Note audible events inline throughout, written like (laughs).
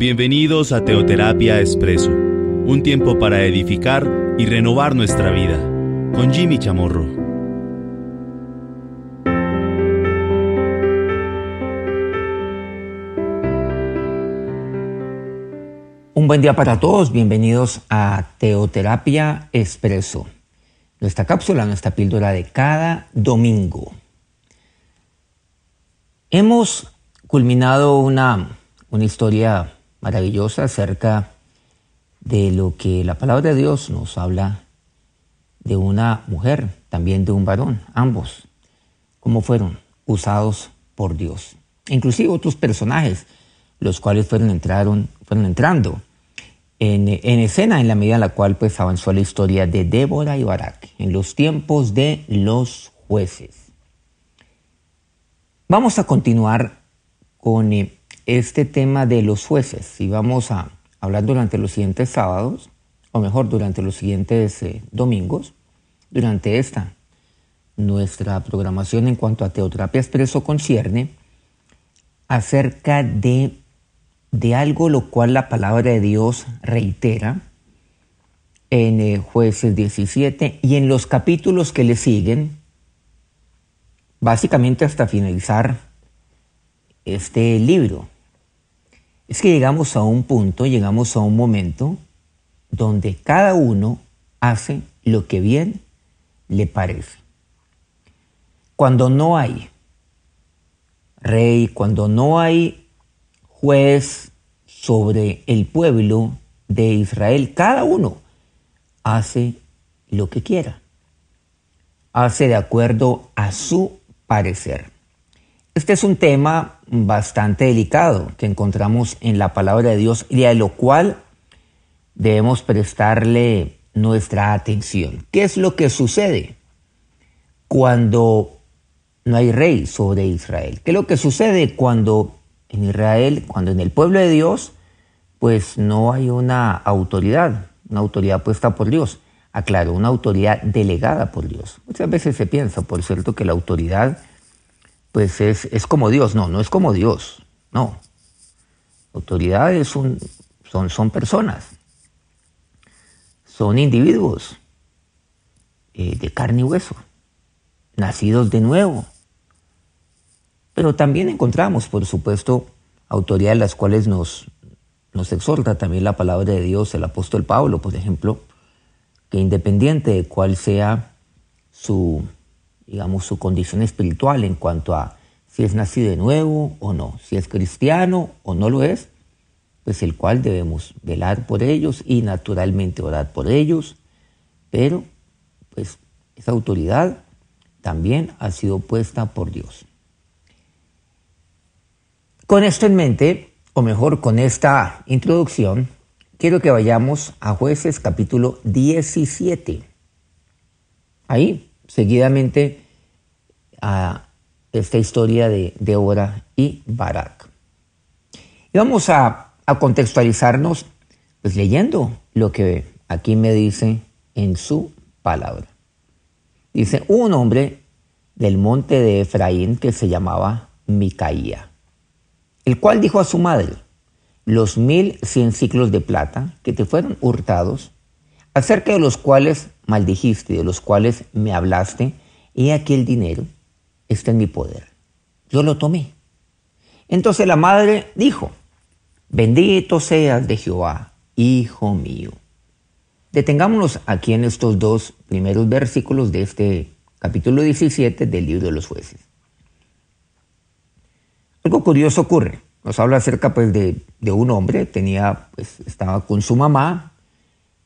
Bienvenidos a Teoterapia Expreso, un tiempo para edificar y renovar nuestra vida, con Jimmy Chamorro. Un buen día para todos, bienvenidos a Teoterapia Expreso, nuestra cápsula, nuestra píldora de cada domingo. Hemos culminado una, una historia maravillosa acerca de lo que la palabra de Dios nos habla de una mujer, también de un varón, ambos, cómo fueron usados por Dios. Inclusive otros personajes, los cuales fueron, entraron, fueron entrando en, en, escena en la medida en la cual pues avanzó la historia de Débora y Barak en los tiempos de los jueces. Vamos a continuar con eh, este tema de los jueces y vamos a hablar durante los siguientes sábados, o mejor, durante los siguientes eh, domingos, durante esta nuestra programación en cuanto a Teoterapia Expreso concierne, acerca de, de algo lo cual la palabra de Dios reitera en eh, jueces 17 y en los capítulos que le siguen, básicamente hasta finalizar este libro es que llegamos a un punto, llegamos a un momento donde cada uno hace lo que bien le parece. Cuando no hay rey, cuando no hay juez sobre el pueblo de Israel, cada uno hace lo que quiera, hace de acuerdo a su parecer. Este es un tema bastante delicado que encontramos en la palabra de Dios y a lo cual debemos prestarle nuestra atención. ¿Qué es lo que sucede cuando no hay rey sobre Israel? ¿Qué es lo que sucede cuando en Israel, cuando en el pueblo de Dios, pues no hay una autoridad, una autoridad puesta por Dios? Aclaro, una autoridad delegada por Dios. Muchas veces se piensa, por cierto, que la autoridad pues es, es, como Dios. No, no es como Dios. No. Autoridades son, son, son personas. Son individuos eh, de carne y hueso, nacidos de nuevo. Pero también encontramos, por supuesto, autoridades las cuales nos, nos exhorta también la palabra de Dios, el apóstol Pablo, por ejemplo, que independiente de cuál sea su digamos, su condición espiritual en cuanto a si es nacido de nuevo o no, si es cristiano o no lo es, pues el cual debemos velar por ellos y naturalmente orar por ellos, pero pues esa autoridad también ha sido puesta por Dios. Con esto en mente, o mejor con esta introducción, quiero que vayamos a jueces capítulo 17. Ahí seguidamente a esta historia de Débora y Barak. Y vamos a, contextualizarnos pues, leyendo lo que aquí me dice en su palabra. Dice, un hombre del monte de Efraín que se llamaba Micaía, el cual dijo a su madre, los mil cien ciclos de plata que te fueron hurtados, acerca de los cuales maldijiste, de los cuales me hablaste, he aquí el dinero, está en mi poder. Yo lo tomé. Entonces la madre dijo, bendito seas de Jehová, hijo mío. Detengámonos aquí en estos dos primeros versículos de este capítulo 17 del libro de los jueces. Algo curioso ocurre. Nos habla acerca pues, de, de un hombre, tenía, pues, estaba con su mamá,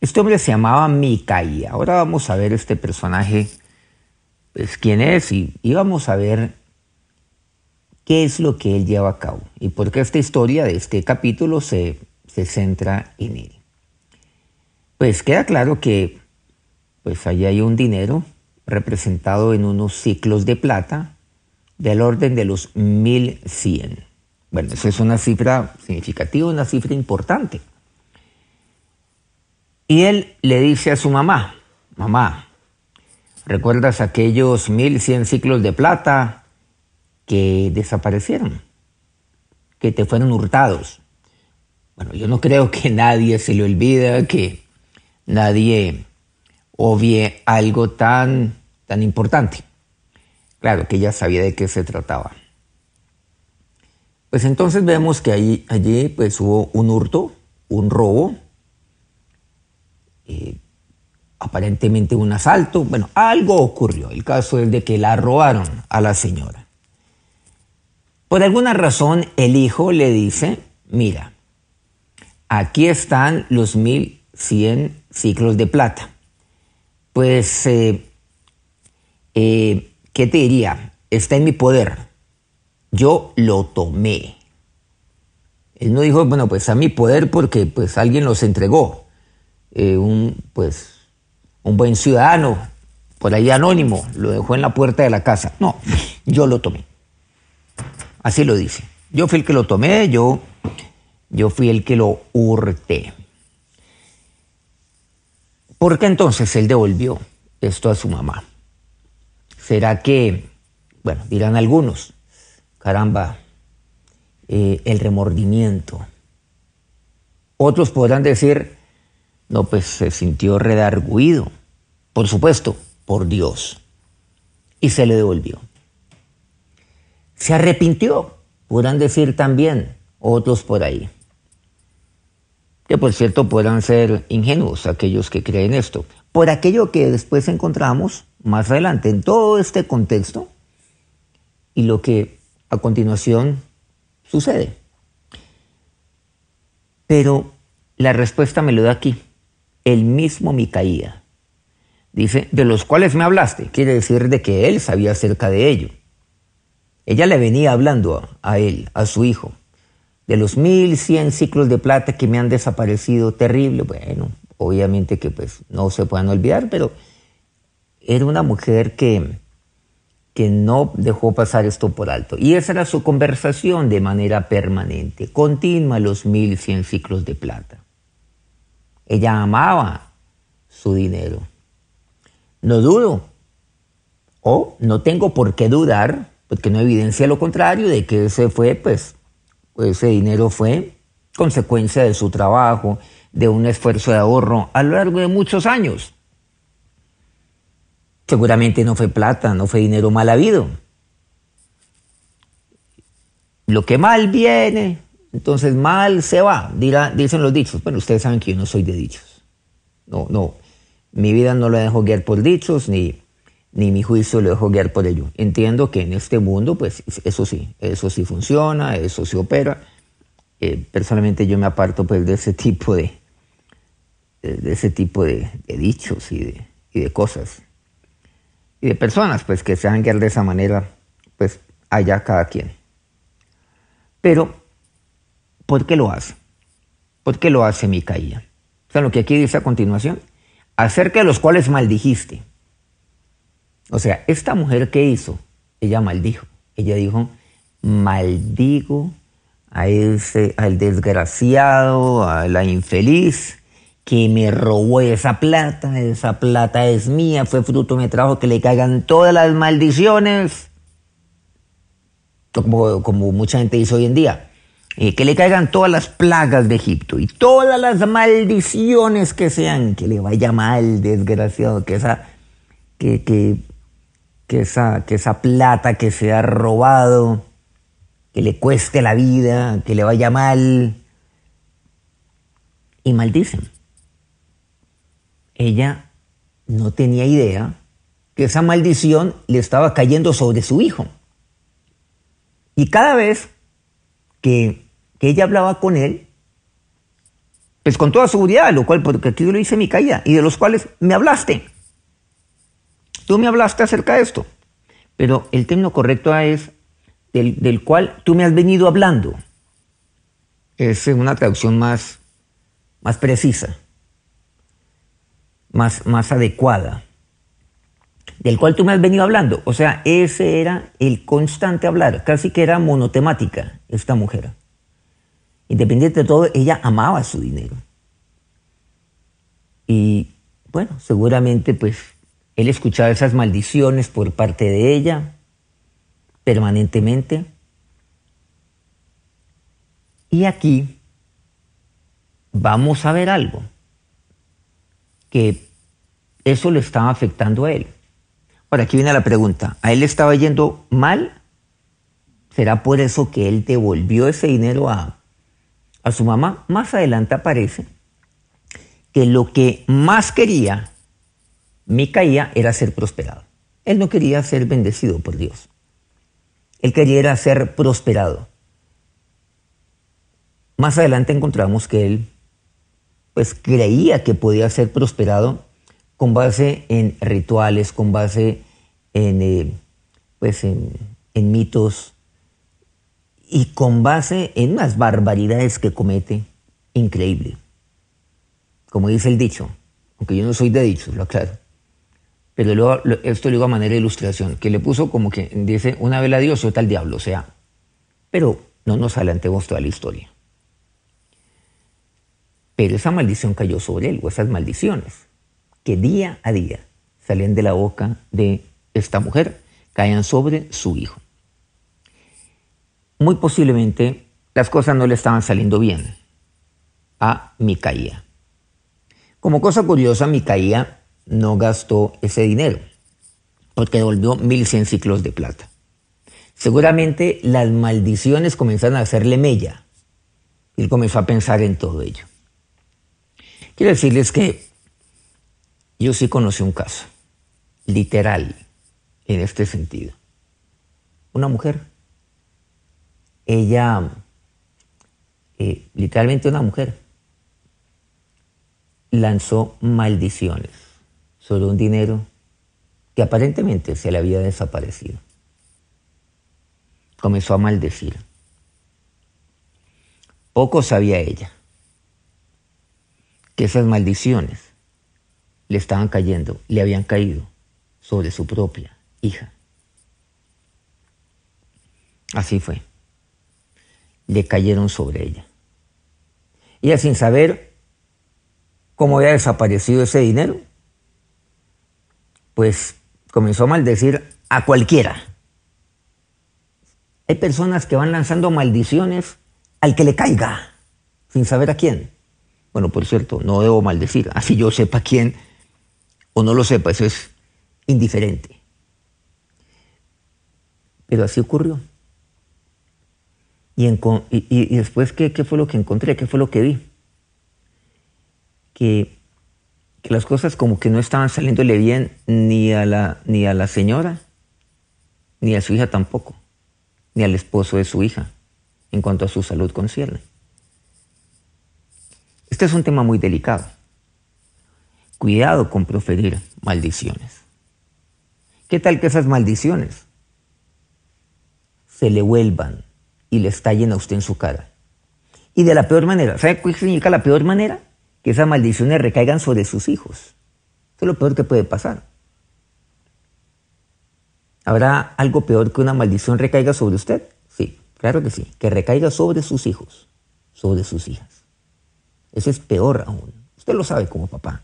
este hombre se llamaba Micaía. Ahora vamos a ver este personaje, pues quién es y, vamos a ver qué es lo que él lleva a cabo y por qué esta historia de este capítulo se, se centra en él. Pues queda claro que pues allí hay un dinero representado en unos ciclos de plata del orden de los 1100. Bueno, eso es una cifra significativa, una cifra importante. Y él le dice a su mamá, mamá, ¿recuerdas aquellos mil cien ciclos de plata que desaparecieron? Que te fueron hurtados. Bueno, yo no creo que nadie se le olvida, que nadie obvie algo tan, tan importante. Claro que ella sabía de qué se trataba. Pues entonces vemos que allí, allí pues hubo un hurto, un robo, eh, aparentemente un asalto. Bueno, algo ocurrió. El caso es de que la robaron a la señora. Por alguna razón el hijo le dice, mira, aquí están los 1100 ciclos de plata. Pues, eh, eh, ¿qué te diría? Está en mi poder. Yo lo tomé. Él no dijo, bueno, pues a mi poder porque pues alguien los entregó. Eh, un, pues, un buen ciudadano, por ahí anónimo, lo dejó en la puerta de la casa. No, yo lo tomé. Así lo dice. Yo fui el que lo tomé, yo, yo fui el que lo hurté. ¿Por qué entonces él devolvió esto a su mamá? ¿Será que, bueno, dirán algunos, caramba, eh, el remordimiento? Otros podrán decir, no, pues se sintió redarguido, por supuesto, por Dios, y se le devolvió. Se arrepintió, podrán decir también otros por ahí que por cierto puedan ser ingenuos aquellos que creen esto, por aquello que después encontramos más adelante en todo este contexto y lo que a continuación sucede. Pero la respuesta me lo da aquí, el mismo Micaía. Dice, de los cuales me hablaste, quiere decir de que él sabía acerca de ello. Ella le venía hablando a él, a su hijo, de los 1100 ciclos de plata que me han desaparecido, terrible, bueno, obviamente que pues no se puedan olvidar, pero era una mujer que, que no dejó pasar esto por alto. Y esa era su conversación de manera permanente, continua los 1100 ciclos de plata. Ella amaba su dinero. No dudo, o no tengo por qué dudar, porque no evidencia lo contrario, de que ese fue pues ese dinero fue consecuencia de su trabajo, de un esfuerzo de ahorro a lo largo de muchos años. Seguramente no fue plata, no fue dinero mal habido. Lo que mal viene, entonces mal se va, dicen los dichos. Bueno, ustedes saben que yo no soy de dichos. No, no. Mi vida no lo dejo guiar por dichos, ni, ni mi juicio lo dejo guiar por ello. Entiendo que en este mundo, pues eso sí, eso sí funciona, eso sí opera. Eh, personalmente yo me aparto pues de ese tipo de, de, ese tipo de, dichos y de, y de, cosas. Y de personas pues que se hagan guiar de esa manera, pues allá cada quien. Pero, ¿por qué lo hace? ¿Por qué lo hace Micaía? O sea, lo que aquí dice a continuación, acerca de los cuales maldijiste o sea, esta mujer que hizo, ella maldijo. Ella dijo, maldigo a ese, al desgraciado, a la infeliz que me robó esa plata, esa plata es mía, fue fruto de mi trabajo, que le caigan todas las maldiciones, como, como mucha gente dice hoy en día, eh, que le caigan todas las plagas de Egipto y todas las maldiciones que sean, que le vaya mal, desgraciado, que esa, que, que que esa, que esa plata que se ha robado, que le cueste la vida, que le vaya mal. Y maldicen. Ella no tenía idea que esa maldición le estaba cayendo sobre su hijo. Y cada vez que, que ella hablaba con él, pues con toda seguridad, lo cual, porque aquí lo dice caída y de los cuales me hablaste. Tú me hablaste acerca de esto, pero el término correcto es del, cual tú me has venido hablando. Es una traducción más, más precisa, más, más adecuada. Del cual tú me has venido hablando. O sea, ese era el constante hablar. Casi que era monotemática esta mujer. Independiente de todo, ella amaba su dinero. Y bueno, seguramente pues él escuchaba esas maldiciones por parte de ella permanentemente. Y aquí vamos a ver algo, que eso le estaba afectando a él. Ahora, aquí viene la pregunta, ¿a él le estaba yendo mal? ¿Será por eso que él devolvió ese dinero a, a su mamá? Más adelante aparece que lo que más quería Micaía era ser prosperado. Él no quería ser bendecido por Dios. Él quería ser prosperado. Más adelante encontramos que él pues creía que podía ser prosperado con base en rituales, con base en, eh, pues en, mitos y con base en unas barbaridades que comete increíble. Como dice el dicho, aunque yo no soy de dicho, lo aclaro. Pero luego, esto lo digo a manera de ilustración, que le puso como que dice una vela a Dios, otra al diablo, o sea. Pero no nos adelantemos toda la historia. Pero esa maldición cayó sobre él, o esas maldiciones, que día a día salían de la boca de esta mujer, caían sobre su hijo. Muy posiblemente las cosas no le estaban saliendo bien a Micaía. Como cosa curiosa, Micaía no gastó ese dinero, porque devolvió 1100 ciclos de plata. Seguramente las maldiciones comenzaron a hacerle mella. Él comenzó a pensar en todo ello. Quiero decirles que yo sí conocí un caso, literal, en este sentido. Una mujer, ella, eh, literalmente una mujer, lanzó maldiciones sobre un dinero que aparentemente se le había desaparecido. Comenzó a maldecir. Poco sabía ella que esas maldiciones le estaban cayendo, le habían caído sobre su propia hija. Así fue. Le cayeron sobre ella. Ella sin saber cómo había desaparecido ese dinero, pues comenzó a maldecir a cualquiera. Hay personas que van lanzando maldiciones al que le caiga, sin saber a quién. Bueno, por cierto, no debo maldecir, así yo sepa quién o no lo sepa, eso es indiferente. Pero así ocurrió. Y, después, ¿qué, ¿qué fue lo que encontré? ¿Qué fue lo que vi? Que que las cosas como que no estaban saliéndole bien ni a la, ni a la señora, ni a su hija tampoco, ni al esposo de su hija, en cuanto a su salud concierne. Este es un tema muy delicado. Cuidado con proferir maldiciones. ¿Qué tal que esas maldiciones se le vuelvan y le estallen a usted en su cara? Y de la peor manera. ¿Sabe qué significa la peor manera? que esas maldiciones recaigan sobre sus hijos. Eso es lo peor que puede pasar. ¿Habrá algo peor que una maldición recaiga sobre usted? Sí, claro que sí. Que recaiga sobre sus hijos, sobre sus hijas. Eso es peor aún. Usted lo sabe como papá.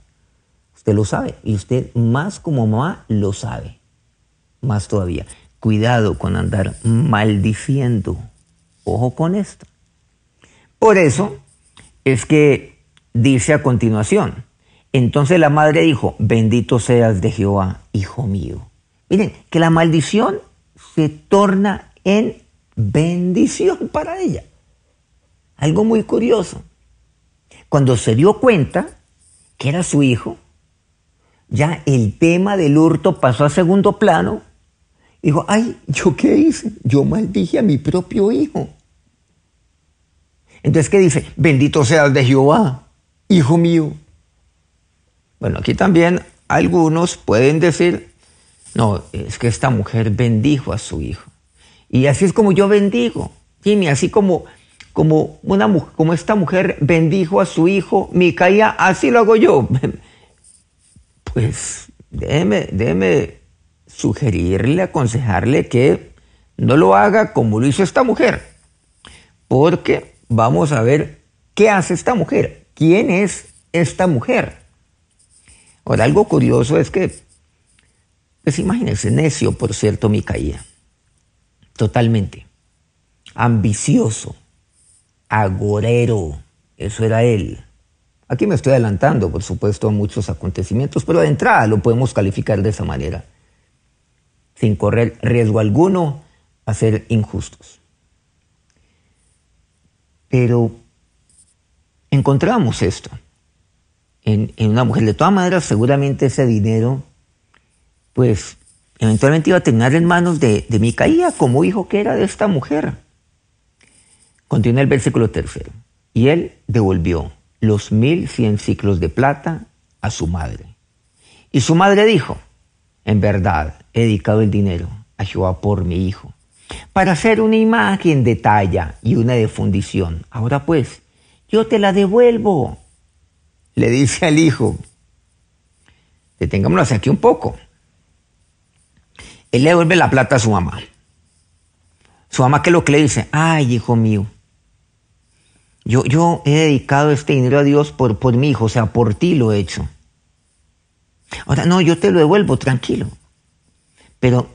Usted lo sabe. Y usted más como mamá lo sabe. Más todavía. Cuidado con andar maldiciendo. Ojo con esto. Por eso es que dice a continuación, entonces la madre dijo, bendito seas de Jehová, hijo mío. Miren, que la maldición se torna en bendición para ella. Algo muy curioso. Cuando se dio cuenta que era su hijo, ya el tema del hurto pasó a segundo plano. Dijo, ay, ¿yo qué hice? Yo maldije a mi propio hijo. Entonces, ¿qué dice? Bendito seas de Jehová, hijo mío. Bueno, aquí también algunos pueden decir, no, es que esta mujer bendijo a su hijo. Y así es como yo bendigo, Jimmy, así como, como, una, como esta mujer bendijo a su hijo, Micaía, así lo hago yo. (laughs) Pues déjeme, sugerirle, aconsejarle que no lo haga como lo hizo esta mujer. Porque vamos a ver qué hace esta mujer. ¿Quién es esta mujer? Ahora, algo curioso es que, pues imagínense, necio, por cierto, Micaía. Totalmente. Ambicioso, agorero, eso era él. Aquí me estoy adelantando, por supuesto, a muchos acontecimientos, pero de entrada lo podemos calificar de esa manera, sin correr riesgo alguno a ser injustos. Pero encontramos esto en, una mujer. De todas maneras, seguramente ese dinero, pues, eventualmente iba a terminar en manos de, de Micaía, como hijo que era de esta mujer. Continúa el versículo tercero. Y él devolvió los mil cien ciclos de plata a su madre. Y su madre dijo, en verdad he dedicado el dinero a Jehová por mi hijo, para hacer una imagen de talla y una de fundición. Ahora pues, yo te la devuelvo. Le dice al hijo, detengámonos aquí un poco. Él le devuelve la plata a su mamá. Su mamá que lo que le dice, ay hijo mío, yo, yo he dedicado este dinero a Dios por, por mi hijo, o sea, por ti lo he hecho. Ahora, no, yo te lo devuelvo, tranquilo. Pero,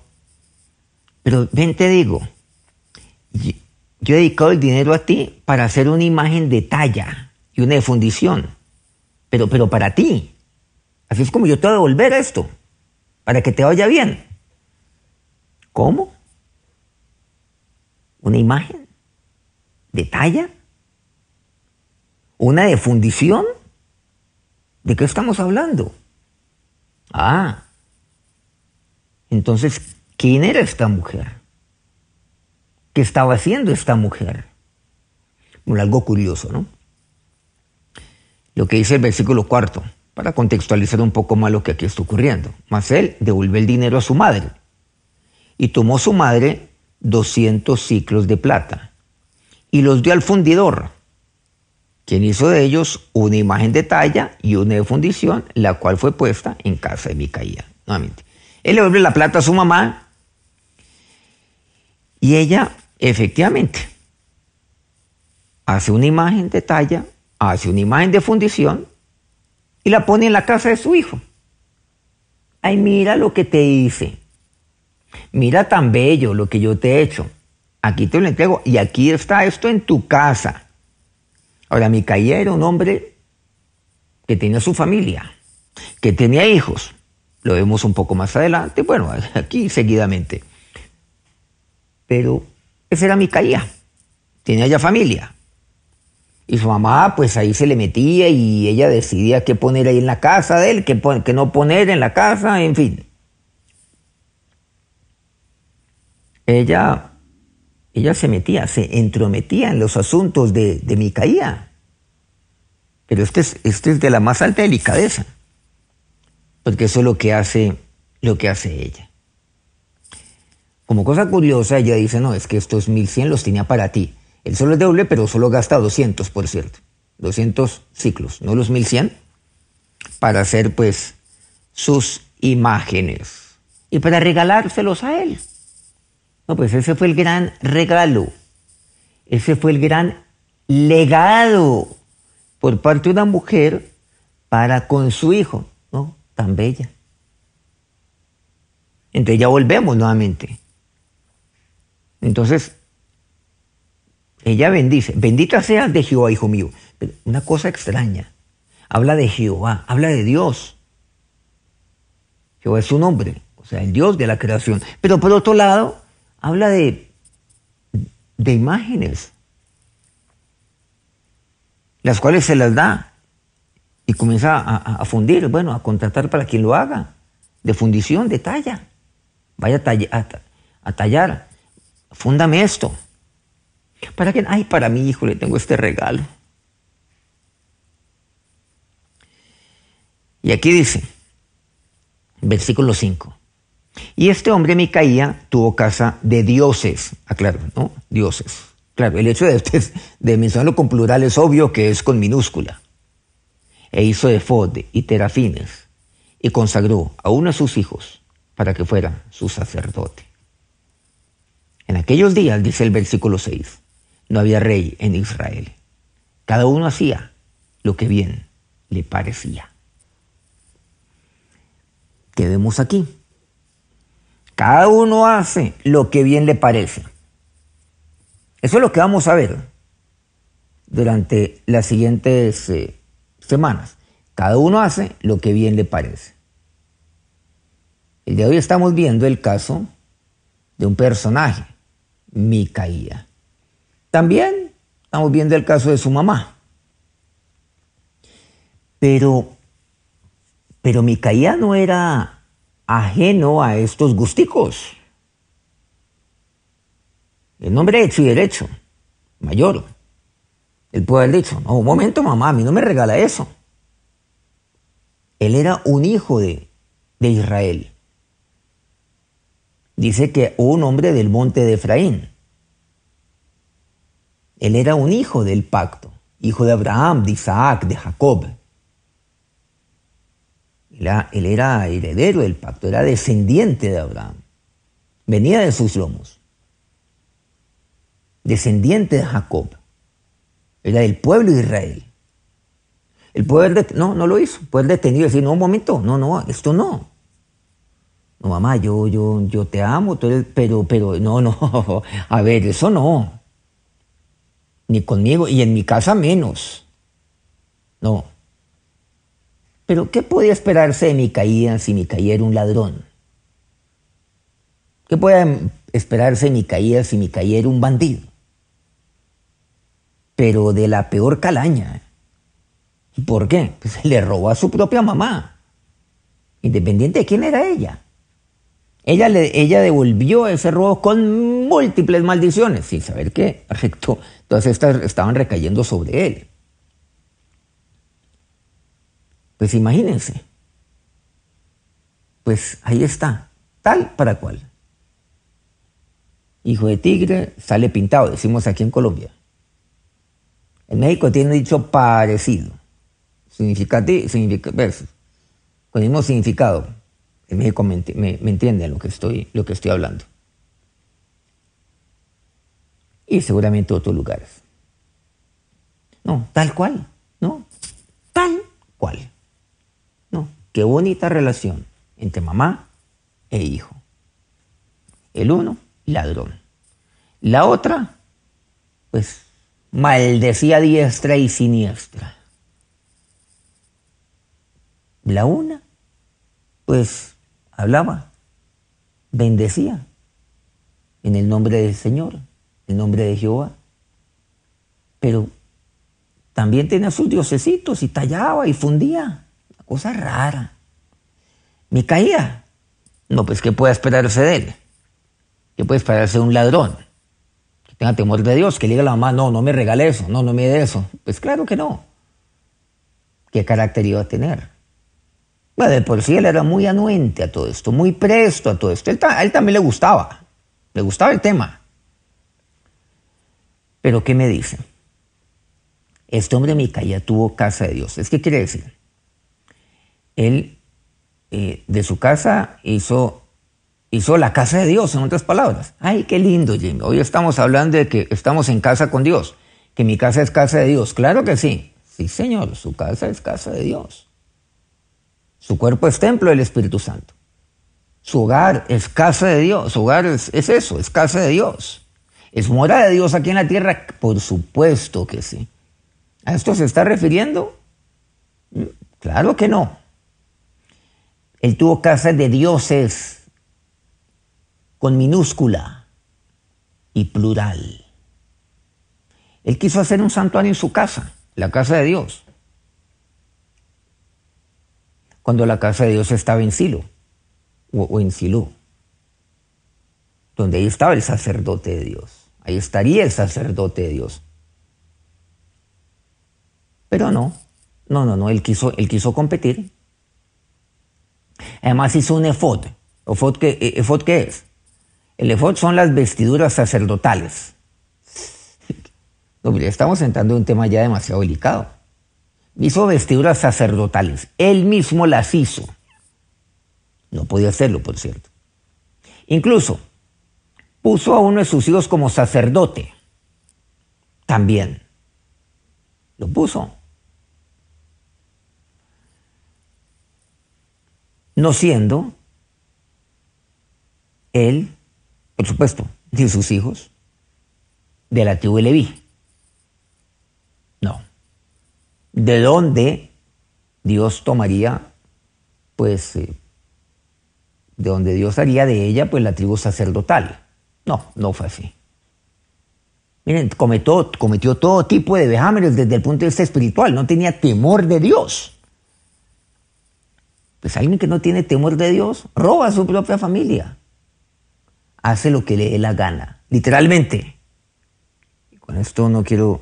pero ven, te digo, yo, he dedicado el dinero a ti para hacer una imagen de talla y una de fundición. Pero, pero para ti. Así es como yo te voy a devolver esto, para que te vaya bien. ¿Cómo? ¿Una imagen? ¿De talla? ¿Una de fundición? ¿De qué estamos hablando? Ah, entonces, ¿quién era esta mujer? ¿Qué estaba haciendo esta mujer? Bueno, algo curioso, ¿no? Lo que dice el versículo cuarto, para contextualizar un poco más lo que aquí está ocurriendo. Mas él devolvió el dinero a su madre y tomó su madre 200 ciclos de plata y los dio al fundidor quien hizo de ellos una imagen de talla y una de fundición, la cual fue puesta en casa de Micaía. Nuevamente. Él le devuelve la plata a su mamá y ella, efectivamente, hace una imagen de talla, hace una imagen de fundición y la pone en la casa de su hijo. Ay, mira lo que te hice. Mira tan bello lo que yo te he hecho. Aquí te lo entrego y aquí está esto en tu casa. Ahora, Micaía era un hombre que tenía su familia, que tenía hijos. Lo vemos un poco más adelante, bueno, (laughs) aquí seguidamente. Pero ese era Micaía, tenía ya familia. Y su mamá, pues ahí se le metía y ella decidía qué poner ahí en la casa de él, qué, qué no poner en la casa, en fin. Ella ella se metía, se entrometía en los asuntos de, de Micaía. Pero este es, este es de la más alta delicadeza, porque eso es lo que hace, lo que hace ella. Como cosa curiosa, ella dice, no, es que estos 1100 los tenía para ti. Él solo es doble, pero solo gasta 200, por cierto. 200 ciclos, no los 1100, para hacer pues sus imágenes y para regalárselos a él. No, pues ese fue el gran regalo. Ese fue el gran legado por parte de una mujer para con su hijo, ¿no? Tan bella. Entonces ya volvemos nuevamente. Entonces, ella bendice, bendita seas de Jehová, hijo mío. Una cosa extraña. Habla de Jehová, habla de Dios. Jehová es su nombre, o sea, el Dios de la creación. Pero por otro lado, habla de, de imágenes, las cuales se las da y comienza a, fundir, bueno, a contratar para quien lo haga, de fundición, de talla. Vaya a, tallar, fúndame esto. ¿Para que Ay, para mi hijo le tengo este regalo. Y aquí dice, versículo 5. Y este hombre Micaía tuvo casa de dioses, aclaro, ¿no? Dioses. Claro, el hecho de, mencionarlo con plural es obvio que es con minúscula. E hizo efod y terafines y consagró a uno de sus hijos para que fuera su sacerdote. En aquellos días, dice el versículo 6, no había rey en Israel. Cada uno hacía lo que bien le parecía. ¿Qué vemos aquí? Cada uno hace lo que bien le parece. Eso es lo que vamos a ver durante las siguientes eh, semanas. Cada uno hace lo que bien le parece. El día de hoy estamos viendo el caso de un personaje, Micaía. También estamos viendo el caso de su mamá. Pero, pero Micaía no era ajeno a estos gusticos. El nombre hecho y derecho, mayor. Él puede haber dicho, no, un momento mamá, a mí no me regala eso. Él era un hijo de, de Israel. Dice que un hombre del monte de Efraín. Él era un hijo del pacto, hijo de Abraham, de Isaac, de Jacob. Él era, heredero del pacto, era descendiente de Abraham. Venía de sus lomos. Descendiente de Jacob. Era del pueblo de Israel. El poder no, no lo hizo. Poder detenido decir, no, un momento, no, no, esto no. No, mamá, yo, yo, yo te amo, pero, pero, no, no, (laughs) a ver, eso no. Ni conmigo, y en mi casa menos. No. Pero, ¿qué podía esperarse de Micaía si Micaía era un ladrón? ¿Qué podía esperarse de Micaía si Micaía era un bandido? Pero de la peor calaña. ¿Por qué? Pues (laughs) le robó a su propia mamá, independiente de quién era ella. Ella, le, ella devolvió ese robo con múltiples maldiciones, sin saber qué (laughs) afectó. Todas estas estaban recayendo sobre él. Pues imagínense. Pues ahí está, tal para cual. Hijo de tigre sale pintado, decimos aquí en Colombia. En México tiene un dicho parecido significativo, significa, con el mismo significado. En México me, entienden lo que, estoy, lo que estoy hablando. Y seguramente otros lugares. No, tal cual, no, tal cual. No, qué bonita relación entre mamá e hijo. El uno, ladrón. La otra, pues, maldecía diestra y siniestra. La una, pues hablaba, bendecía en el nombre del Señor, en el nombre de Jehová. Pero también tenía sus diosecitos y tallaba y fundía. Una cosa rara. Me caía. No, pues ¿qué puede esperarse de él? ¿Qué puede esperarse de un ladrón? Tenga temor de Dios, que le diga a la mamá, no, no me regale eso, no, no me dé eso. Pues claro que no. ¿Qué carácter iba a tener? Bueno, de por sí él era muy anuente a todo esto, muy presto a todo esto. a él también le gustaba, le gustaba el tema. Pero ¿qué me dice? Este hombre Micaía tuvo casa de Dios. ¿Es qué quiere decir? Él eh, de su casa hizo, hizo la casa de Dios, en otras palabras. Ay, qué lindo, Jimmy. Hoy estamos hablando de que estamos en casa con Dios, que mi casa es casa de Dios. Claro que sí. Sí, Señor, su casa es casa de Dios. Su cuerpo es templo del Espíritu Santo. Su hogar es casa de Dios. Su hogar es, eso, es casa de Dios. ¿Es morada de Dios aquí en la tierra? Por supuesto que sí. ¿A esto se está refiriendo? Mm, claro que no. Él tuvo casa de dioses con minúscula y plural. Él quiso hacer un santuario en su casa, la casa de Dios cuando la casa de Dios estaba en Silo o, en Silo, donde ahí estaba el sacerdote de Dios. Ahí estaría el sacerdote de Dios. Pero no, no, no, no, él quiso, él quiso competir. Además hizo un efod. ¿Efod qué, e, efod qué es? El efod son las vestiduras sacerdotales. estamos entrando en un tema ya demasiado delicado hizo vestiduras sacerdotales. Él mismo las hizo. No podía hacerlo, por cierto. Incluso puso a uno de sus hijos como sacerdote. También. Lo puso. No siendo él, por supuesto, ni sus hijos, de la tribu de Leví. ¿De dónde Dios tomaría, pues, eh, de donde Dios haría de ella, pues, la tribu sacerdotal. No, no fue así. Miren, cometió, cometió todo tipo de vejámenes desde el punto de vista espiritual, no tenía temor de Dios. Pues alguien que no tiene temor de Dios roba a su propia familia. Hace lo que le dé la gana, literalmente. Con esto no quiero,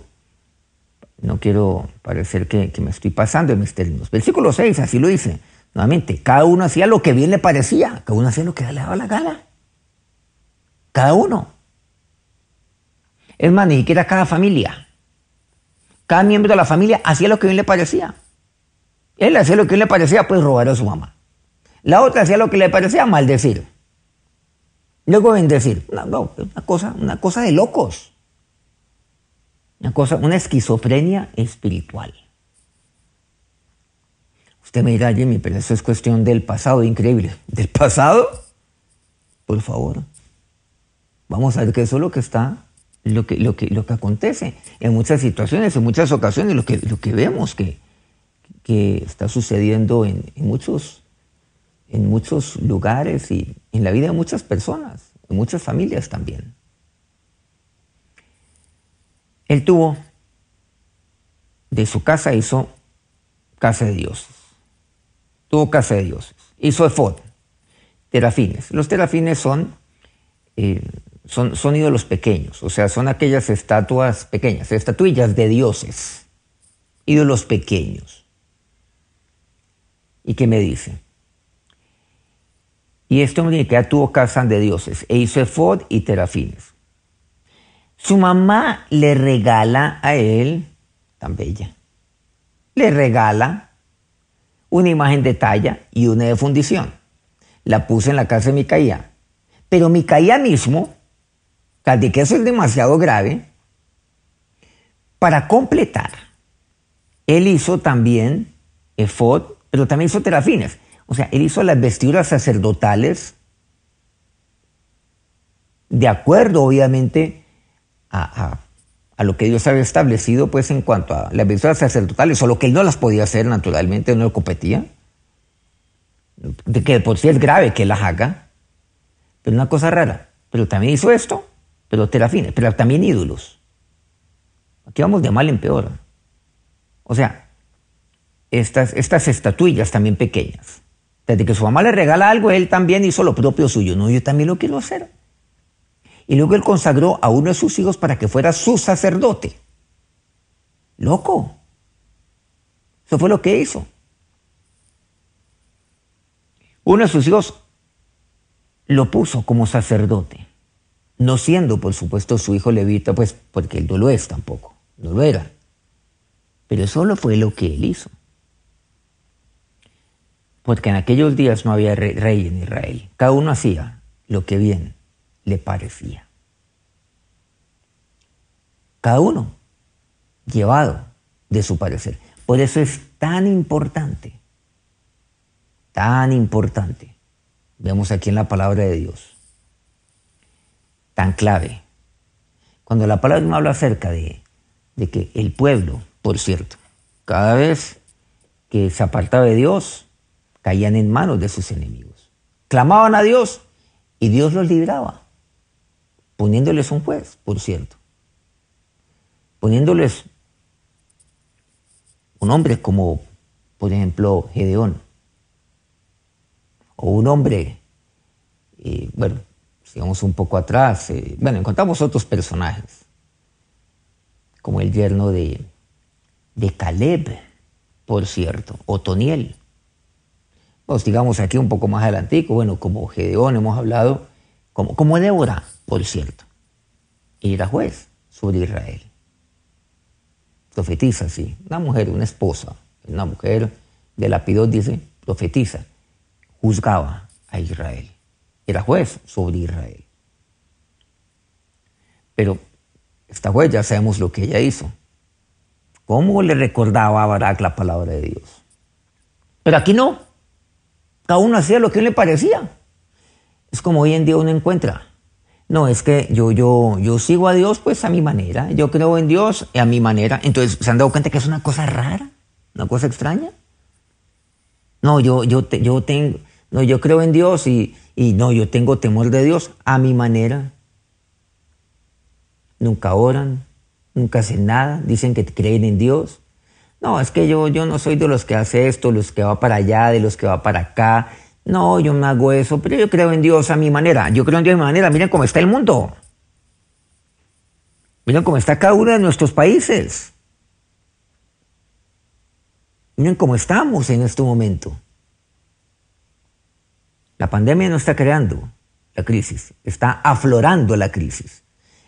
no quiero parecer que, que me estoy pasando en mis términos. Versículo 6, así lo dice. Nuevamente, cada uno hacía lo que bien le parecía, cada uno hacía lo que le daba la gana. Cada uno. Es más, ni siquiera cada familia. Cada miembro de la familia hacía lo que bien le parecía. Él hacía lo que le parecía, pues robar a su mamá. La otra hacía lo que le parecía, maldecir. Luego bendecir. No, no, una cosa, una cosa de locos. Una cosa, una esquizofrenia espiritual. Usted me dirá, Jimmy, pero eso es cuestión del pasado, increíble. (laughs) ¿Del pasado? Por favor. Vamos a ver que eso es lo que está lo que, lo que, lo que acontece en muchas situaciones, en muchas ocasiones, lo que, lo que vemos que, que está sucediendo en, muchos, en muchos lugares y en la vida de muchas personas, en muchas familias también. Él tuvo, de su casa hizo casa de dioses. Tuvo casa de dioses. Hizo efod, terafines. Los terafines son eh, son, son ídolos pequeños, o sea, son aquellas estatuas pequeñas, estatuillas de dioses, ídolos pequeños. ¿Y qué me dice? Y este hombre ya tuvo casa de dioses e hizo efod y terafines. Su mamá le regala a él, tan bella, le regala una imagen de talla y una de fundición. La puse en la casa de Micaía. Pero Micaía mismo de que eso es demasiado grave, para completar, él hizo también efod, pero también hizo terafines. O sea, él hizo las vestiduras sacerdotales de acuerdo, obviamente, a, lo que Dios había establecido, pues en cuanto a las vestiduras sacerdotales, o lo que él no las podía hacer naturalmente, no lo competía. De que por sí es grave que las haga, pero una cosa rara. Pero también hizo esto pero terafines, pero también ídolos. Aquí vamos de mal en peor. O sea, estas, estas estatuillas también pequeñas. Desde que su mamá le regala algo, él también hizo lo propio suyo. No, yo también lo quiero hacer. Y luego él consagró a uno de sus hijos para que fuera su sacerdote. Loco. Eso fue lo que hizo. Uno de sus hijos lo puso como sacerdote no siendo, por supuesto, su hijo levita, pues porque él no lo es tampoco, no lo era. Pero solo fue lo que él hizo. Porque en aquellos días no había rey en Israel. Cada uno hacía lo que bien le parecía. Cada uno llevado de su parecer. Por eso es tan importante, tan importante. Vemos aquí en la palabra de Dios tan clave. Cuando la palabra me habla acerca de, de que el pueblo, por cierto, cada vez que se apartaba de Dios, caían en manos de sus enemigos. Clamaban a Dios y Dios los libraba, poniéndoles un juez, por cierto, poniéndoles un hombre como, por ejemplo, Gedeón, o un hombre, eh, bueno, sigamos un poco atrás, eh, bueno, encontramos otros personajes, como el yerno de, de Caleb, por cierto, Otoniel. Pues digamos aquí un poco más adelantico, bueno, como Gedeón hemos hablado, como, como Débora, por cierto. Y era juez sobre Israel. Profetiza, sí. Una mujer, una esposa, una mujer de Lapidot dice, profetiza, juzgaba a Israel era juez sobre Israel. Pero esta juez ya sabemos lo que ella hizo. ¿Cómo le recordaba a Barak la palabra de Dios? Pero aquí no. Cada uno hacía lo que le parecía. Es como hoy en día uno encuentra. No, es que yo, yo, yo sigo a Dios pues a mi manera. Yo creo en Dios a mi manera. Entonces, ¿se han dado cuenta que es una cosa rara? ¿Una cosa extraña? No, yo, yo, yo tengo, no, yo creo en Dios y, y no, yo tengo temor de Dios a mi manera. Nunca oran, nunca hacen nada, dicen que creen en Dios. No, es que yo, yo no soy de los que hace esto, los que va para allá, de los que va para acá. No, yo no hago eso, pero yo creo en Dios a mi manera. Yo creo en Dios a mi manera. Miren cómo está el mundo. Miren cómo está cada uno de nuestros países. Miren cómo estamos en este momento. La pandemia no está creando la crisis, está aflorando la crisis,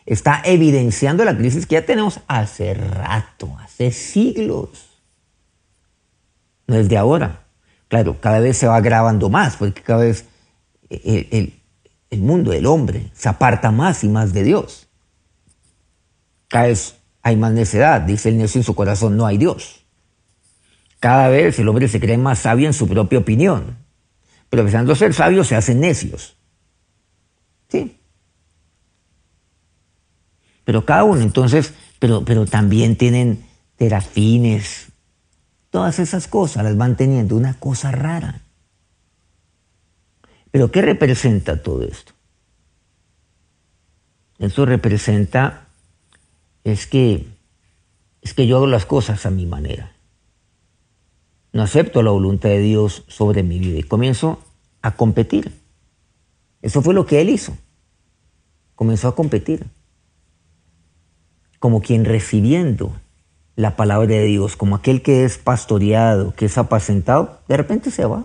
está evidenciando la crisis que ya tenemos hace rato, hace siglos. No es de ahora. Claro, cada vez se va agravando más, porque cada vez el, el mundo, el hombre, se aparta más y más de Dios. Cada vez hay más necedad, dice el necio en su corazón, no hay Dios. Cada vez el hombre se cree más sabio en su propia opinión. Pero pensando ser sabios se hacen necios. ¿Sí? Pero cada uno, entonces, pero, pero también tienen terafines. Todas esas cosas las van teniendo una cosa rara. Pero ¿qué representa todo esto? Esto representa es que es que yo hago las cosas a mi manera no acepto la voluntad de Dios sobre mi vida y comienzo a competir. Eso fue lo que él hizo. Comenzó a competir. Como quien recibiendo la palabra de Dios, como aquel que es pastoreado, que es apacentado, de repente se va.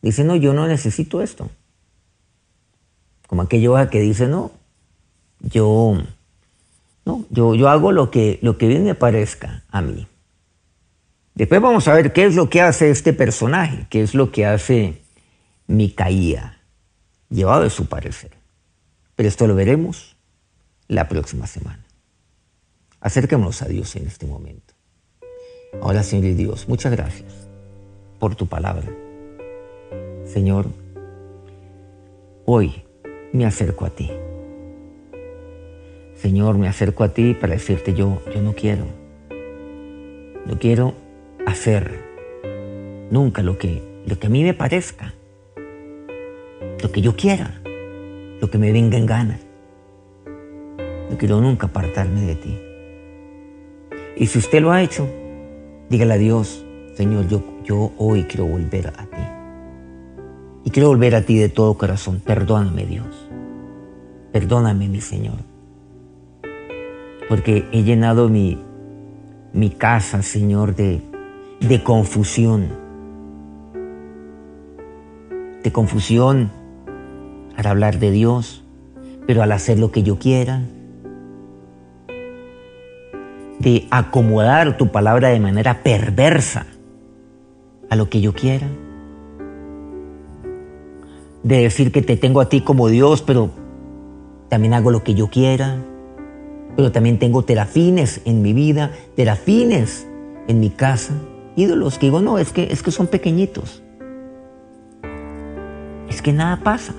Dice, no, yo no necesito esto. Como aquello que dice, no, yo, no, yo, yo hago lo que, lo que bien me parezca a mí. Después vamos a ver qué es lo que hace este personaje, qué es lo que hace Micaía, llevado de su parecer. Pero esto lo veremos la próxima semana. Acerquémonos a Dios en este momento. Ahora, Señor y Dios, muchas gracias por tu palabra. Señor, hoy me acerco a ti. Señor, me acerco a ti para decirte yo, yo no quiero. No quiero hacer nunca lo que, lo que a mí me parezca, lo que yo quiera, lo que me venga en gana. No quiero nunca apartarme de ti. Y si usted lo ha hecho, dígale a Dios, Señor, yo, yo hoy quiero volver a ti. Y quiero volver a ti de todo corazón. Perdóname, Dios. Perdóname, mi Señor. Porque he llenado mi, mi casa, Señor, de, de confusión. De confusión al hablar de Dios, pero al hacer lo que yo quiera. De acomodar tu palabra de manera perversa a lo que yo quiera. De decir que te tengo a ti como Dios, pero también hago lo que yo quiera. Pero también tengo terafines en mi vida, terafines en mi casa ídolos que digo, no, es que, es que son pequeñitos. Es que nada pasa.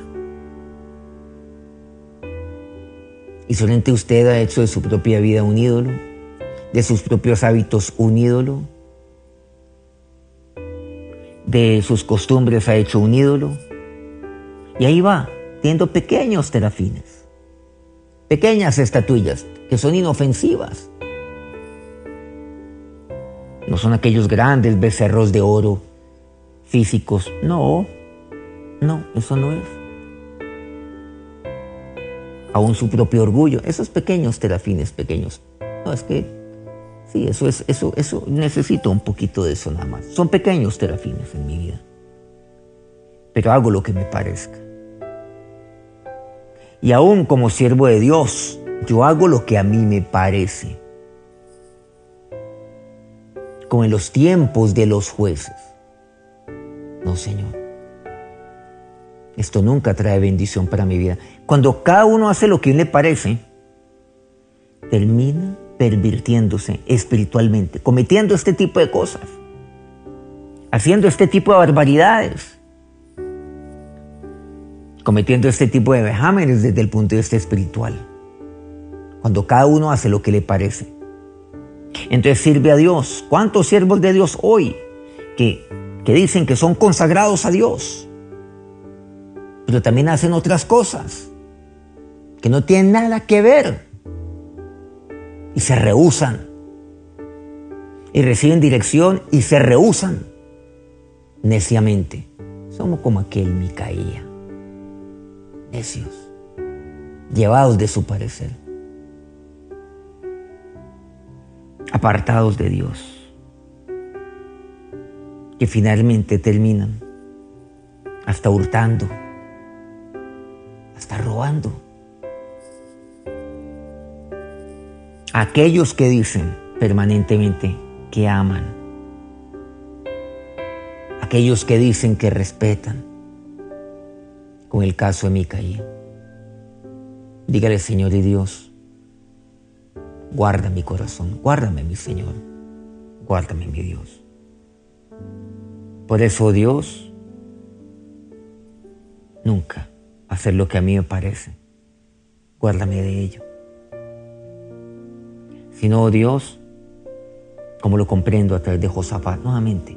Y solamente usted ha hecho de su propia vida un ídolo, de sus propios hábitos un ídolo, de sus costumbres ha hecho un ídolo. Y ahí va, teniendo pequeños terafines, pequeñas estatuillas que son inofensivas, no son aquellos grandes becerros de oro físicos. No, no, eso no es. Aún su propio orgullo, esos pequeños terafines pequeños. No, es que sí, eso es, eso, eso necesito un poquito de eso nada más. Son pequeños terafines en mi vida. Pero hago lo que me parezca. Y aún como siervo de Dios, yo hago lo que a mí me parece como en los tiempos de los jueces. No, Señor. Esto nunca trae bendición para mi vida. Cuando cada uno hace lo que le parece, termina pervirtiéndose espiritualmente, cometiendo este tipo de cosas, haciendo este tipo de barbaridades, cometiendo este tipo de vejámenes desde el punto de vista espiritual. Cuando cada uno hace lo que le parece. Entonces sirve a Dios. ¿Cuántos siervos de Dios hoy que, que dicen que son consagrados a Dios, pero también hacen otras cosas que no tienen nada que ver y se rehusan. Y reciben dirección y se rehusan neciamente. Somos como aquel Micaía, necios, llevados de su parecer, apartados de Dios, que finalmente terminan hasta hurtando, hasta robando. Aquellos que dicen permanentemente, que aman, aquellos que dicen que respetan, con el caso de Micaí. Dígale, Señor y Dios, guarda mi corazón, guárdame, mi Señor, guárdame, mi Dios. Por eso, Dios, nunca hacer lo que a mí me parece. Guárdame de ello. Sino, Dios, como lo comprendo a través de Josafat nuevamente.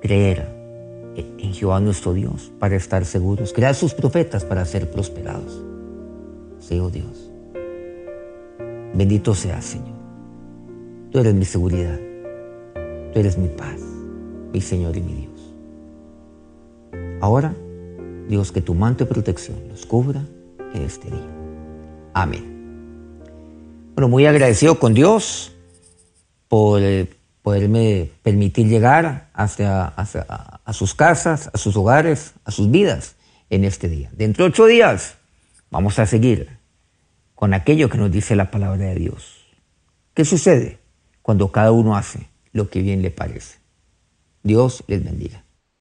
Creer en Jehová nuestro Dios para estar seguros, crear sus profetas para ser prosperados. Sí, oh Dios. Bendito seas, Señor. Tú eres mi seguridad. Tú eres mi paz, mi Señor y mi Dios. Ahora, Dios, que tu manto de protección los cubra en este día. Amén. Bueno, muy agradecido con Dios por eh, poderme permitir llegar hacia, a sus casas, a sus hogares, a sus vidas en este día. Dentro de ocho días vamos a seguir con aquello que nos dice la palabra de Dios. ¿Qué sucede cuando cada uno hace lo que bien le parece? Dios les bendiga.